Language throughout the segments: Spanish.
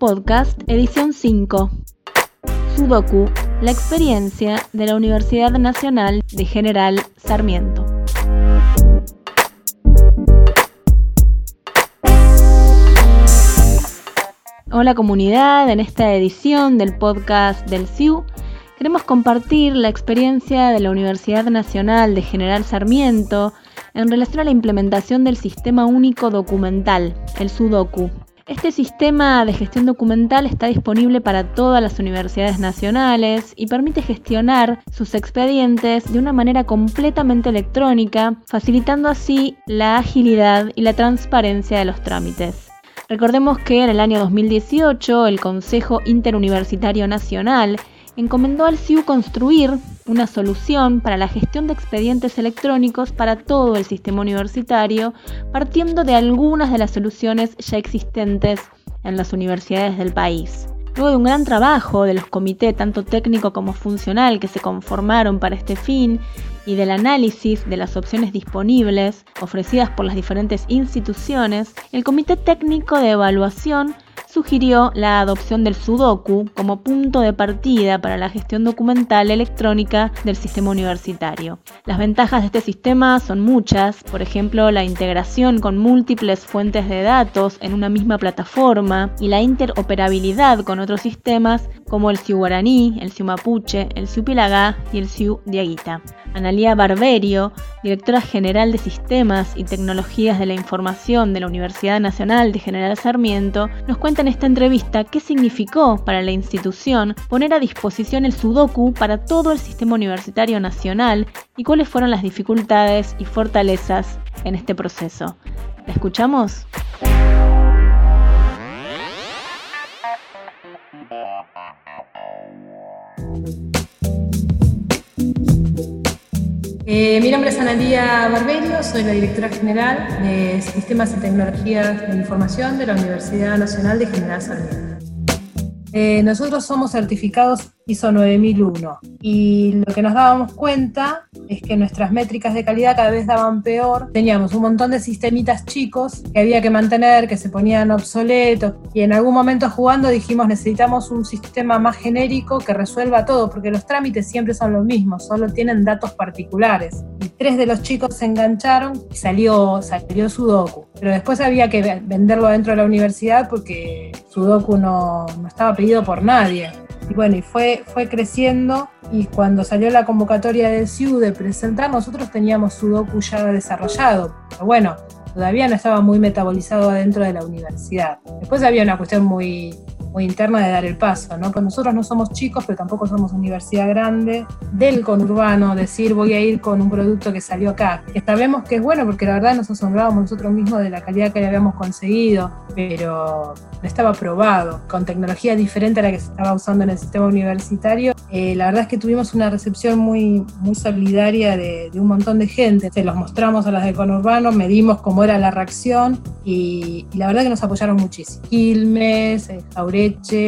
Podcast, edición 5. Sudoku, la experiencia de la Universidad Nacional de General Sarmiento. Hola comunidad, en esta edición del podcast del CIU queremos compartir la experiencia de la Universidad Nacional de General Sarmiento en relación a la implementación del Sistema Único Documental, el Sudoku. Este sistema de gestión documental está disponible para todas las universidades nacionales y permite gestionar sus expedientes de una manera completamente electrónica, facilitando así la agilidad y la transparencia de los trámites. Recordemos que en el año 2018 el Consejo Interuniversitario Nacional encomendó al CIU construir una solución para la gestión de expedientes electrónicos para todo el sistema universitario, partiendo de algunas de las soluciones ya existentes en las universidades del país. Luego de un gran trabajo de los comités, tanto técnico como funcional, que se conformaron para este fin, y del análisis de las opciones disponibles ofrecidas por las diferentes instituciones, el Comité Técnico de Evaluación sugirió la adopción del Sudoku como punto de partida para la gestión documental electrónica del sistema universitario. Las ventajas de este sistema son muchas, por ejemplo, la integración con múltiples fuentes de datos en una misma plataforma y la interoperabilidad con otros sistemas como el Siu Guaraní, el Siu Mapuche, el Siu Pilagá y el Siu Diaguita. Analía Barberio, directora general de Sistemas y Tecnologías de la Información de la Universidad Nacional de General Sarmiento, nos cuenta en esta entrevista qué significó para la institución poner a disposición el Sudoku para todo el sistema universitario nacional y cuáles fueron las dificultades y fortalezas en este proceso. ¿La escuchamos? Eh, mi nombre es Analía Barberio, soy la directora general de Sistemas y Tecnologías de Información de la Universidad Nacional de General Sarmiento. Eh, nosotros somos certificados ISO 9001 y lo que nos dábamos cuenta es que nuestras métricas de calidad cada vez daban peor. Teníamos un montón de sistemitas chicos que había que mantener, que se ponían obsoletos y en algún momento jugando dijimos necesitamos un sistema más genérico que resuelva todo porque los trámites siempre son los mismos, solo tienen datos particulares. Tres de los chicos se engancharon y salió, salió Sudoku. Pero después había que venderlo dentro de la universidad porque Sudoku no, no estaba pedido por nadie. Y bueno, y fue, fue creciendo y cuando salió la convocatoria del CIU de presentar, nosotros teníamos Sudoku ya desarrollado. Pero bueno, todavía no estaba muy metabolizado adentro de la universidad. Después había una cuestión muy, muy interna de dar el paso, ¿no? Pues nosotros no somos chicos, pero tampoco somos universidad grande, del conurbano, decir voy a ir con un producto que salió acá. Sabemos que es bueno porque la verdad nos asombrábamos nosotros mismos de la calidad que habíamos conseguido, pero no estaba probado, con tecnología diferente a la que se estaba usando en el sistema universitario. Eh, la verdad es que tuvimos una recepción muy, muy solidaria de, un montón de gente. Se los mostramos a las de conurbano, medimos cómo era la reacción y, la verdad que nos apoyaron muchísimo. Quilmes, eh,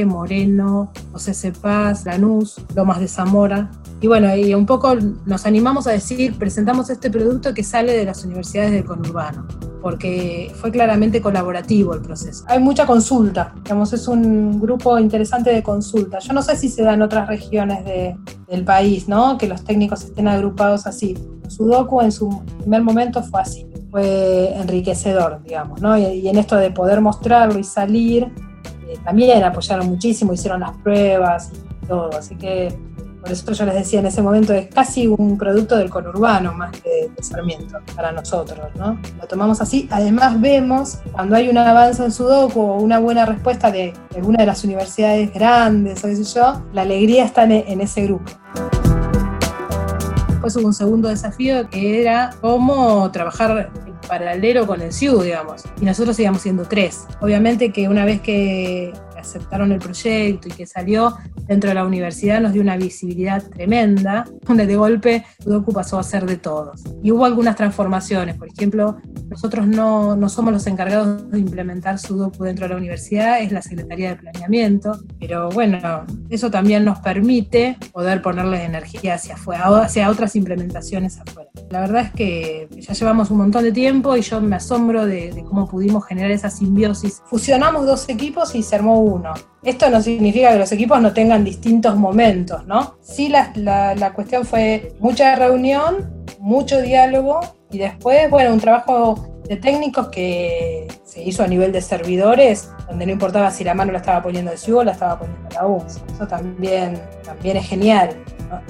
Moreno, José Cepaz, Lanús, Lomas de Zamora. Y bueno, y un poco nos animamos a decir, presentamos este producto que sale de las universidades del conurbano porque fue claramente colaborativo el proceso. Hay mucha consulta, digamos, es un grupo interesante de consulta. Yo no sé si se da en otras regiones del país, ¿no? Que los técnicos estén agrupados así. Sudoku en su primer momento fue así, fue enriquecedor, digamos, ¿no? Y, en esto de poder mostrarlo y salir, eh, también apoyaron muchísimo, hicieron las pruebas y todo, así que por eso yo les decía en ese momento, es casi un producto del conurbano más que de Sarmiento para nosotros, ¿no? Lo tomamos así. Además vemos cuando hay un avance en Sudoku o una buena respuesta de alguna de las universidades grandes o yo, la alegría está en ese grupo. Después hubo un segundo desafío que era cómo trabajar paralelo con el CIU, digamos. Y nosotros íbamos siendo tres. Obviamente que una vez que aceptaron el proyecto y que salió dentro de la universidad nos dio una visibilidad tremenda, donde de golpe Sudoku pasó a ser de todos. Y hubo algunas transformaciones, por ejemplo, nosotros no, no, somos los encargados de implementar Sudoku dentro de la universidad, es la Secretaría de Planeamiento, pero bueno, eso también nos permite poder ponerle energía hacia afuera, hacia otras implementaciones afuera. La verdad es que ya llevamos un montón de tiempo y yo me asombro de, cómo pudimos generar esa simbiosis. Fusionamos dos equipos y se armó uno. Esto no significa que los equipos no tengan distintos momentos, ¿no? Sí, la, la, la cuestión fue mucha reunión, mucho diálogo y después, bueno, un trabajo de técnicos que se hizo a nivel de servidores, donde no importaba si la mano la estaba poniendo el CIU o la estaba poniendo la UNS. Eso también, también es genial,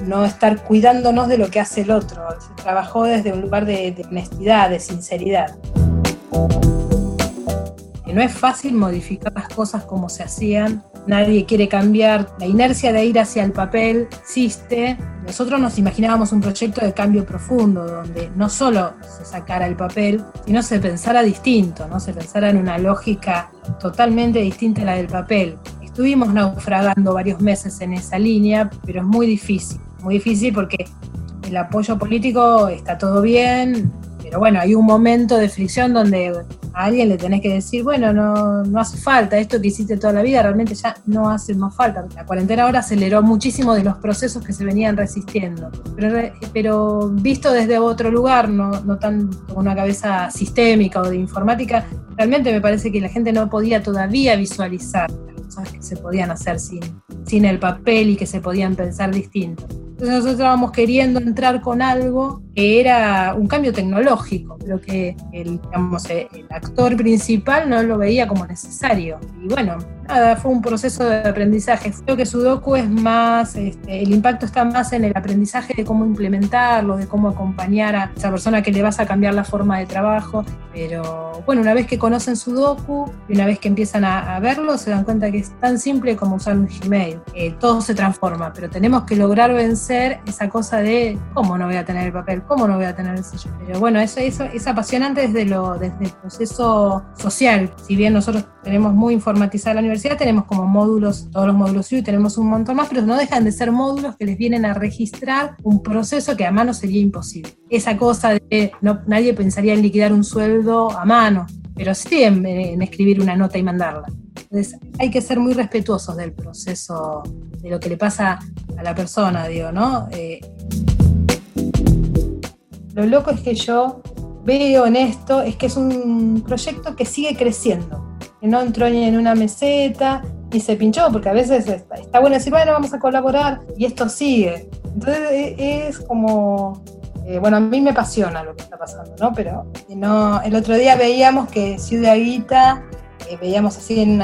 ¿no? estar cuidándonos de lo que hace el otro. Se trabajó desde un lugar de, honestidad, de sinceridad. No es fácil modificar las cosas como se hacían nadie quiere cambiar, la inercia de ir hacia el papel existe. Nosotros nos imaginábamos un proyecto de cambio profundo, donde no solo se sacara el papel, sino se pensara distinto, ¿no? se pensara en una lógica totalmente distinta a la del papel. Estuvimos naufragando varios meses en esa línea, pero es muy difícil, muy difícil porque el apoyo político está todo bien, pero bueno, hay un momento de fricción donde a alguien le tenés que decir, bueno, no, no hace falta, esto que hiciste toda la vida realmente ya no hace más falta. La cuarentena ahora aceleró muchísimo de los procesos que se venían resistiendo, pero, pero visto desde otro lugar, no, no tan con una cabeza sistémica o de informática, realmente me parece que la gente no podía todavía visualizar que se podían hacer sin, sin el papel y que se podían pensar distinto. Entonces nosotros estábamos queriendo entrar con algo que era un cambio tecnológico, pero que el, digamos, el actor principal no lo veía como necesario. Y bueno, nada, fue un proceso de aprendizaje. Creo que Sudoku es más, este, el impacto está más en el aprendizaje de cómo implementarlo, de cómo acompañar a esa persona que le vas a cambiar la forma de trabajo. Pero bueno, una vez que conocen Sudoku y una vez que empiezan a, verlo, se dan cuenta que es tan simple como usar un Gmail. Eh, todo se transforma, pero tenemos que lograr vencer esa cosa de cómo no voy a tener el papel, cómo no voy a tener el sello. Pero bueno, eso, eso es apasionante desde, lo, desde el proceso social. Si bien nosotros tenemos muy informatizada la universidad, tenemos como módulos, todos los módulos y tenemos un montón más, pero no dejan de ser módulos que les vienen a registrar un proceso que a mano sería imposible. Esa cosa de no, nadie pensaría en liquidar un sueldo a mano, pero sí en, escribir una nota y mandarla. Entonces hay que ser muy respetuosos del proceso, de lo que le pasa a la persona, digo, ¿no? Eh, lo loco es que yo veo en esto es que es un proyecto que sigue creciendo que no entró ni en una meseta y se pinchó, porque a veces está, bueno decir, bueno, vamos a colaborar y esto sigue. Entonces e, es como, eh, bueno, a mí me apasiona lo que está pasando, ¿no? Pero no, el otro día veíamos que Ciudad Guita, eh, veíamos así en,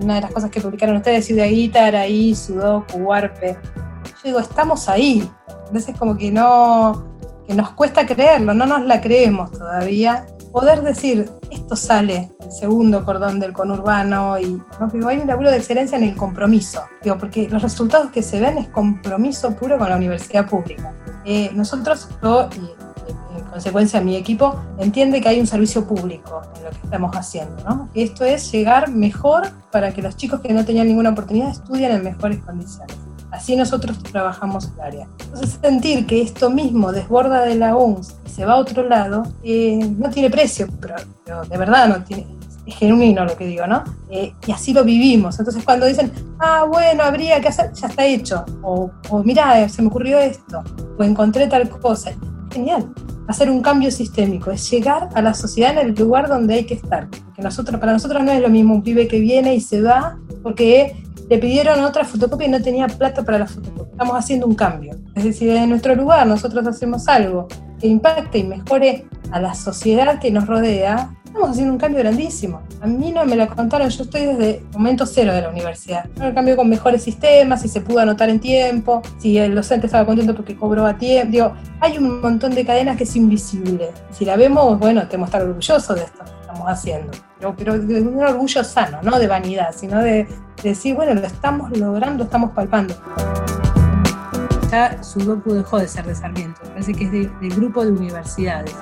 una de las cosas que publicaron ustedes, Ciudad Guita, Araí, Sudoku, Huarpe. Yo digo, estamos ahí. Entonces como que no, nos cuesta creerlo, no nos la creemos todavía poder decir, esto sale el segundo cordón del conurbano y ¿no? hay un laburo de excelencia en el compromiso, digo, porque los resultados que se ven es compromiso puro con la universidad pública. Eh, nosotros, yo y en consecuencia mi equipo, entiende que hay un servicio público en lo que estamos haciendo, ¿no? Esto es llegar mejor para que los chicos que no tenían ninguna oportunidad estudien en mejores condiciones. Así nosotros trabajamos el área. Entonces sentir que esto mismo desborda de la UNS y se va a otro lado, eh, no tiene precio, pero, de verdad no tiene, es genuino lo que digo, ¿no? Eh, y así lo vivimos. Entonces cuando dicen, ah, bueno, habría que hacer, ya está hecho. O, o mirá, se me ocurrió esto. O encontré tal cosa. Genial. Hacer un cambio sistémico, es llegar a la sociedad en el lugar donde hay que estar. Porque nosotros, para nosotros no es lo mismo un pibe que viene y se va porque le pidieron otra fotocopia y no tenía plata para la fotocopia. Estamos haciendo un cambio. Es decir, en nuestro lugar nosotros hacemos algo que impacte y mejore a la sociedad que nos rodea, estamos haciendo un cambio grandísimo. A mí no me lo contaron, yo estoy desde momento cero de la universidad. El cambio con mejores sistemas, si se pudo anotar en tiempo, si el docente estaba contento porque cobró a tiempo. Digo, hay un montón de cadenas que es invisible. Si la vemos, bueno, tenemos que estar orgullosos de esto estamos haciendo. Pero, pero de un orgullo sano, no de vanidad, sino de, decir, bueno, lo estamos logrando, estamos palpando. Ya Sudoku dejó de ser de Sarmiento, parece que es del grupo de universidades.